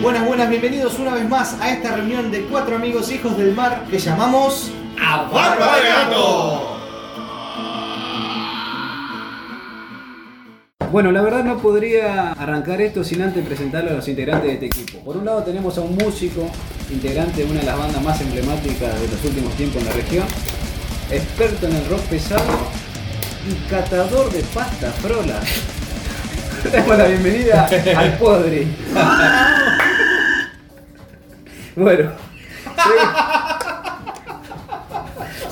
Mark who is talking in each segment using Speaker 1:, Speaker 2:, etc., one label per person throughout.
Speaker 1: Buenas, buenas, bienvenidos una vez más a esta reunión de cuatro amigos hijos del mar que llamamos
Speaker 2: ¡A Barba de Gato!
Speaker 3: Bueno, la verdad no podría arrancar esto sin antes presentarle a los integrantes de este equipo. Por un lado tenemos a un músico, integrante de una de las bandas más emblemáticas de los últimos tiempos en la región, experto en el rock pesado y catador de pasta frola. Damos la bienvenida al Podri. bueno, segui-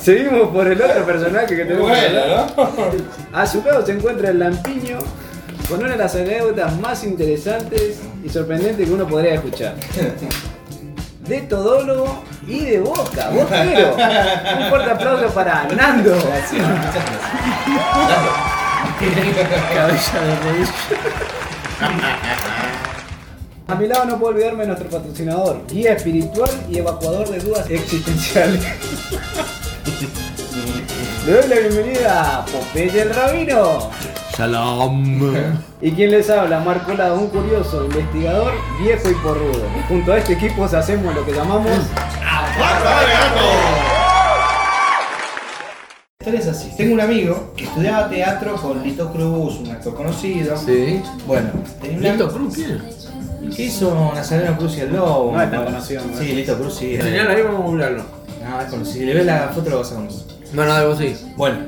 Speaker 3: seguimos por el otro personaje que tenemos. acá. A su lado se encuentra el Lampiño con una de las anécdotas más interesantes y sorprendentes que uno podría escuchar. De todólogo y de boca, boquero. Un fuerte aplauso para Nando. Cabeza de. A mi lado no puedo olvidarme de nuestro patrocinador, guía espiritual y evacuador de dudas existenciales. Le doy la bienvenida a Popeye el Rabino.
Speaker 4: Shalom.
Speaker 3: Y quien les habla, Marco Lado, un curioso, investigador, viejo y porrudo. Junto a este equipo hacemos lo que llamamos
Speaker 2: ¡Barba de Gato!
Speaker 1: La historia es así. Tengo un amigo que estudiaba teatro con Lito Cruz, un actor conocido.
Speaker 4: Sí.
Speaker 1: Bueno, tenía un
Speaker 4: ¿Lito Cruz quién?
Speaker 1: que hizo Nazareno Cruz y el Lobo.
Speaker 3: No es tan conocido, ¿no?
Speaker 1: Sí, Lito Cruz sí.
Speaker 4: Señal ahí vamos a burlarlo.
Speaker 1: No, es conocido. Si le ves la foto lo vas a conocer.
Speaker 4: Bueno, dale vos sí.
Speaker 1: Bueno,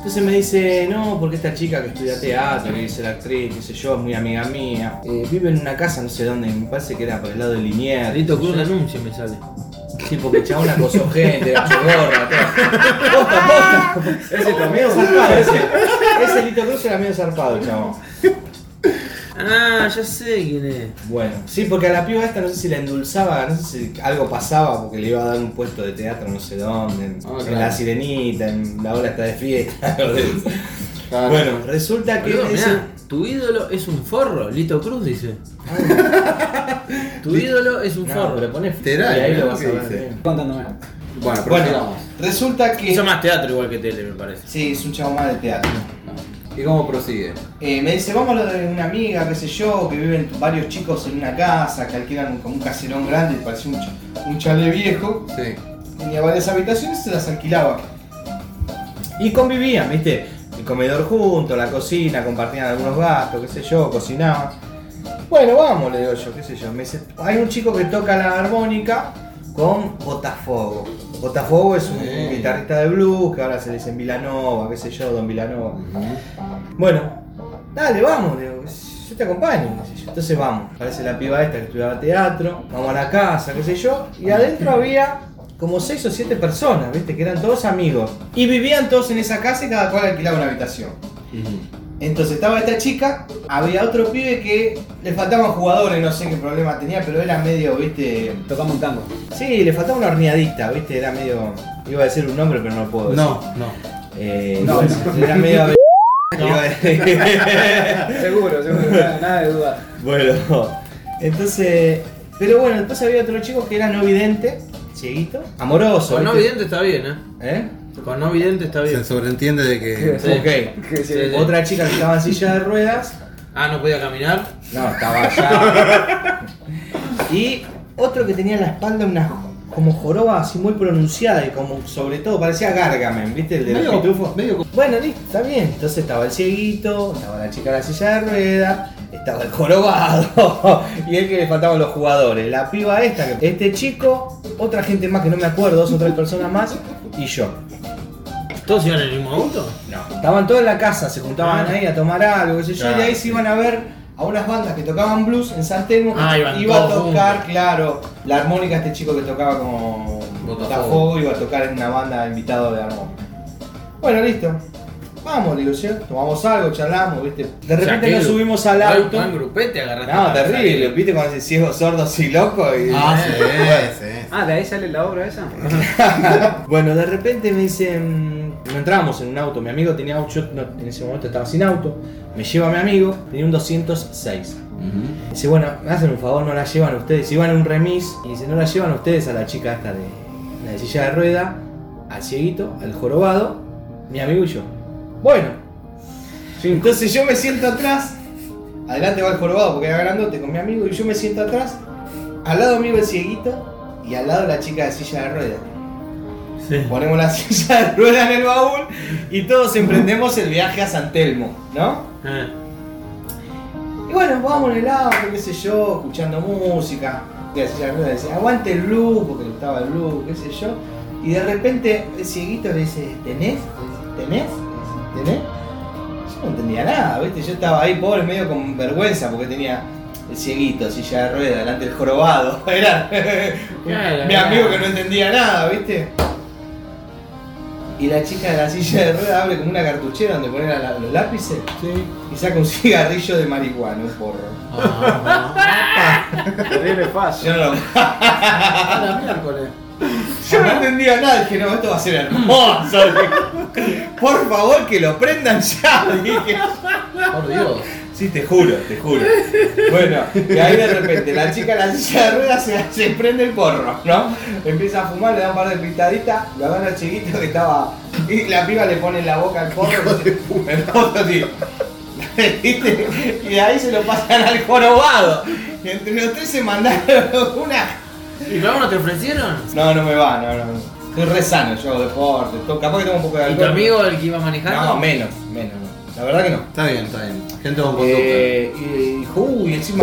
Speaker 1: entonces me dice, no, porque esta chica que estudia teatro, que dice la actriz, qué sé yo, es muy amiga mía, eh, vive en una casa, no sé dónde, me parece que era por el lado de Liniers.
Speaker 4: Lito Cruz anuncio me sale.
Speaker 1: Sí, porque el chabón acosó gente, la gorra, todo. Posta, posta. Ese está medio zarpado, ese. Ese Lito Cruz era medio zarpado, el chabón.
Speaker 4: Ah, ya sé quién es.
Speaker 1: Bueno, sí, porque a la piba esta no sé si la endulzaba, no sé si algo pasaba porque le iba a dar un puesto de teatro no sé dónde, en,
Speaker 4: Ah,
Speaker 1: en
Speaker 4: claro.
Speaker 1: La Sirenita, en La Ola está de fiesta. algo de eso. Bueno, resulta que
Speaker 4: Boludo,
Speaker 1: ese-
Speaker 4: mirá, tu ídolo es un forro. Lito Cruz dice. tu ídolo es un
Speaker 1: No,
Speaker 4: forro.
Speaker 1: pero pone
Speaker 2: Literal,
Speaker 1: y ahí lo vas a
Speaker 2: ¿Qué
Speaker 1: ver.
Speaker 2: dice?
Speaker 1: bien.
Speaker 3: contándome.
Speaker 2: Bueno,
Speaker 1: Bueno,
Speaker 2: prosigamos.
Speaker 1: resulta que.
Speaker 4: Hizo más teatro igual que tele, me parece.
Speaker 1: Sí, es un chavo más de teatro.
Speaker 2: ¿Y cómo prosigue?
Speaker 1: Eh, me dice, vamos a lo de una amiga, qué sé yo, que viven varios chicos en una casa, que alquilan como un caserón grande, parecía un, ch- un chalet viejo,
Speaker 2: Sí.
Speaker 1: tenía varias habitaciones, se las alquilaba. Y convivían, viste, el comedor junto, la cocina, compartían algunos gastos, qué sé yo, cocinaban. Bueno, vamos, le digo yo, qué sé yo. Me dice, hay un chico que toca la armónica con Botafogo. Botafogo es un guitarrista de blues, que ahora se le dice Vilanova, qué sé yo, Don Vilanova. Bueno, dale, vamos, digo, yo te acompaño, qué sé yo. Entonces vamos, parece la piba esta que estudiaba teatro, vamos a la casa, qué sé yo, y adentro había como seis o siete personas, viste, que eran todos amigos. Y vivían todos en esa casa y cada cual alquilaba una habitación. Entonces estaba esta chica, había otro pibe que le faltaban jugadores, no sé qué problema tenía, pero era medio, viste.
Speaker 3: Tocamos un tango.
Speaker 1: Sí, le faltaba una horneadita, viste, era medio. Iba a decir un nombre, pero no lo puedo decir.
Speaker 2: No, no.
Speaker 1: Eh,
Speaker 3: No,
Speaker 1: no, era medio.
Speaker 3: Seguro, seguro, nada, nada de duda.
Speaker 1: bueno, entonces. Pero bueno, después había otro chico que era no vidente, cieguito, amoroso.
Speaker 4: Con no
Speaker 1: ¿viste?
Speaker 4: vidente está bien, ¿eh?
Speaker 1: ¿Eh?
Speaker 4: Con no vidente está bien.
Speaker 2: Se sobreentiende de que.
Speaker 3: Sí.
Speaker 1: Ok.
Speaker 3: Que sí.
Speaker 4: Sí, sí.
Speaker 1: Otra chica que estaba en silla de ruedas.
Speaker 4: Ah, no podía caminar.
Speaker 1: No, estaba allá. y otro que tenía en la espalda una como joroba así muy pronunciada y como sobre todo parecía Gargamen, ¿viste? El de los
Speaker 2: Medio-
Speaker 1: pitufos.
Speaker 2: medio-
Speaker 1: Bueno, listo, está bien. Entonces estaba el cieguito, estaba la chica en la silla de ruedas, estaba el jorobado y el que le faltaban los jugadores. La piba esta, este chico, otra gente más que no me acuerdo, dos o tres personas más y yo.
Speaker 4: ¿Todos iban en el mismo auto?
Speaker 1: No. Estaban todos en la casa, se juntaban
Speaker 4: Ah.
Speaker 1: ahí a tomar algo, qué sé yo, y de ahí se iban a ver a unas bandas que tocaban blues en San Telmo. que
Speaker 4: Ah, iban
Speaker 1: iba a tocar,
Speaker 4: juntos.
Speaker 1: claro, la armónica, este chico que tocaba como.
Speaker 2: Botafogo,
Speaker 1: iba a tocar en una banda invitado de armónica. Bueno, listo. Vamos, digo tomamos algo, charlamos, viste. De repente
Speaker 4: ¿qué
Speaker 1: nos subimos al
Speaker 4: ¿Cuál-
Speaker 1: auto.
Speaker 4: cuál grupete agarraste?
Speaker 1: No, terrible, viste cuando ese ciego, sordo, así loco y.
Speaker 2: Ah, sí, sí.
Speaker 3: Ah, de ahí sale la obra esa.
Speaker 1: bueno, de repente me dicen, no entramos en un auto, mi amigo tenía auto, yo no- en ese momento estaba sin auto, me lleva mi amigo, tenía un 206.
Speaker 2: Ujú.
Speaker 1: Dice, bueno, me hacen un favor, no la llevan ustedes, iban en un remis, y dice, no la llevan ustedes a la chica esta de la de silla de rueda, al cieguito, al jorobado, mi amigo y yo. Bueno, entonces yo me siento atrás, adelante va el jorobado porque era grandote con mi amigo, y yo me siento atrás, al lado mío el cieguito y al lado la chica de silla de ruedas.
Speaker 4: Sí.
Speaker 1: Ponemos la silla de ruedas en el baúl y todos emprendemos el viaje a San Telmo, ¿no?
Speaker 4: Ah.
Speaker 1: Y bueno, vamos en el auto, qué sé yo, escuchando música. Y la silla de ruedas decía, aguante el blues, porque le gustaba el blues, qué sé yo. Y de repente el cieguito le dice. ¿Tenés? ¿Tenés? Entendía nada, ¿viste? Yo estaba ahí pobre, medio con vergüenza, porque tenía el cieguito, silla de ruedas, delante del jorobado. Era
Speaker 4: Claro,
Speaker 1: mi
Speaker 4: claro.
Speaker 1: amigo que no entendía nada, ¿viste? Y la chica de la silla de ruedas abre como una cartuchera donde pone la- los lápices y saca un cigarrillo de marihuana, un porro.
Speaker 4: Ah,
Speaker 3: Terrible fácil.
Speaker 1: Yo no, lo-
Speaker 2: A la miércoles.
Speaker 1: Yo no entendía nada, dije, no, esto va a ser hermoso. Por favor, que lo prendan ya. Dije,
Speaker 2: Por Dios.
Speaker 1: Sí, te juro, te juro. Bueno, y ahí de repente la chica en la silla de ruedas se, se prende el porro, ¿no? Empieza a fumar, le da un par de pitaditas, lo agarra al chiquito que estaba. Y la piba le pone en la boca el porro y dice, el porro, tío. Y de ahí se lo pasan al jorobado. Y entre los tres se mandaron una.
Speaker 4: ¿Y luego no te ofrecieron?
Speaker 1: No, no me va, no, no. Estoy re sano, yo hago deporte, to- capaz que tengo un poco de
Speaker 4: ¿Y
Speaker 1: alcohol.
Speaker 4: tu amigo el que iba manejando?
Speaker 1: No, menos, menos, no. La verdad que no.
Speaker 2: Está bien, está bien. Gente con conducta.
Speaker 1: Eh, y dijo, uy, encima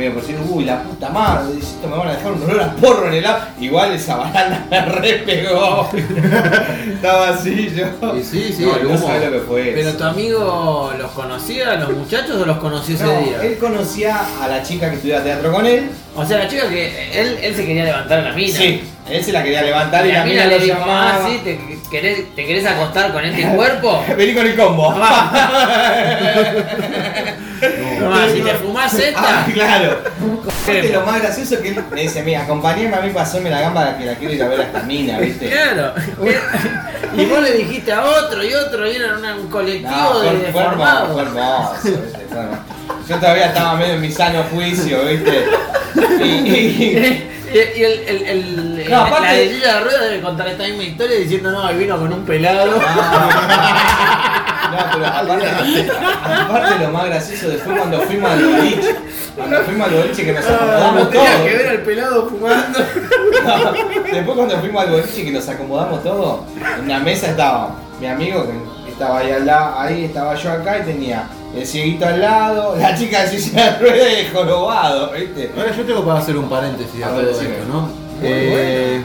Speaker 1: que me por decir, uy, la puta madre, esto me van a dejar un olor a porro en el agua. Igual esa banana me repegó. Estaba así yo.
Speaker 2: Y sí, sí,
Speaker 1: no,
Speaker 2: el
Speaker 1: no
Speaker 2: humo.
Speaker 1: sabés lo que fue.
Speaker 4: ¿Pero
Speaker 1: eso.
Speaker 4: tu amigo los conocía, los muchachos, o los conoció ese
Speaker 1: No,
Speaker 4: día?
Speaker 1: él conocía a la chica que estudiaba teatro con él.
Speaker 4: O sea, la chica que él, él se quería levantar a la mina.
Speaker 1: Sí, él se la quería levantar y,
Speaker 4: la mina
Speaker 1: lo
Speaker 4: le dijo,
Speaker 1: llamaba.
Speaker 4: ah, sí, ¿te querés, ¿te querés acostar con este cuerpo?
Speaker 1: Vení con el combo.
Speaker 4: Ah, si te fumás
Speaker 1: Ah,
Speaker 4: esta.
Speaker 1: claro. Aparte, lo más gracioso es que él me dice, mira, acompañame a mí, pasame la gamba que la quiero ir a ver a esta mina, ¿viste?
Speaker 4: Claro. Y vos le dijiste a otro y otro y eran una- un colectivo
Speaker 1: No,
Speaker 4: de
Speaker 1: fue, fue hermoso,
Speaker 4: deformados.
Speaker 1: fue hermoso, ¿viste? Fue hermoso. Yo todavía estaba medio en mi sano juicio, ¿viste? Y, y-
Speaker 4: Y, y el, el, el,
Speaker 1: No, aparte-
Speaker 4: la de Lilla de Rueda debe contar esta misma historia diciendo, no, él vino con un pelado.
Speaker 1: No, pero aparte, aparte lo más gracioso de fue cuando fuimos al boliche. Cuando fuimos al boliche que nos acomodamos todos.
Speaker 4: al pelado fumando.
Speaker 1: No, Después cuando fuimos al boliche que nos acomodamos todos, en la mesa estaba mi amigo que estaba ahí al lado, ahí estaba yo acá y tenía el cieguito al lado, la chica de silla de ruedas y el jorobado, ¿viste?
Speaker 2: Ahora yo tengo para hacer un paréntesis a
Speaker 1: ver,
Speaker 2: todo esto, ¿no? Eh,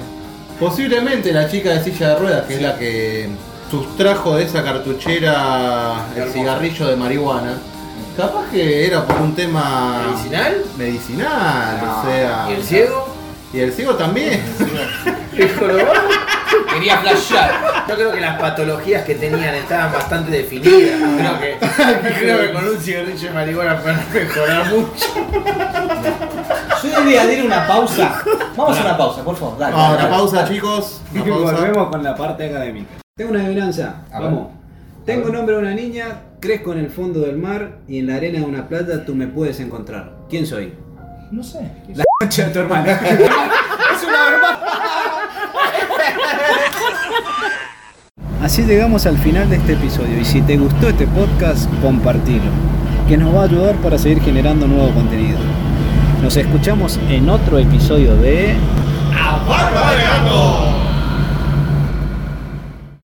Speaker 2: posiblemente la chica de silla de ruedas, que es la que sustrajo de esa cartuchera el cigarrillo de marihuana, capaz que era por un tema
Speaker 4: ¿Medicinal?
Speaker 2: medicinal,
Speaker 1: No.
Speaker 2: o sea.
Speaker 4: ¿Y el ciego?
Speaker 2: Y el ciego también.
Speaker 4: ¿El jorobado?
Speaker 1: Quería flashear.
Speaker 4: Yo creo que las patologías que tenían estaban bastante definidas. Creo que, creo que con un cigarrillo de marihuana pueden mejorar mucho.
Speaker 1: Yo debería dar una pausa. Vamos a una pausa, por favor. Dale,
Speaker 2: Ah,
Speaker 1: dale,
Speaker 2: una
Speaker 1: dale.
Speaker 2: pausa, chicos.
Speaker 3: Y
Speaker 2: Una pausa.
Speaker 3: volvemos con la parte académica. Tengo una adivinanza.
Speaker 1: A ver.
Speaker 3: Vamos. Tengo nombre de una niña, crezco en el fondo del mar y en la arena de una playa tú me puedes encontrar. ¿Quién soy?
Speaker 1: No sé.
Speaker 3: La concha de tu hermana.
Speaker 1: Es una verdad.
Speaker 3: Así llegamos al final de este episodio y si te gustó este podcast, compartilo, que nos va a ayudar para seguir generando nuevo contenido. Nos escuchamos en otro episodio de...
Speaker 1: ¡Aparpadeando!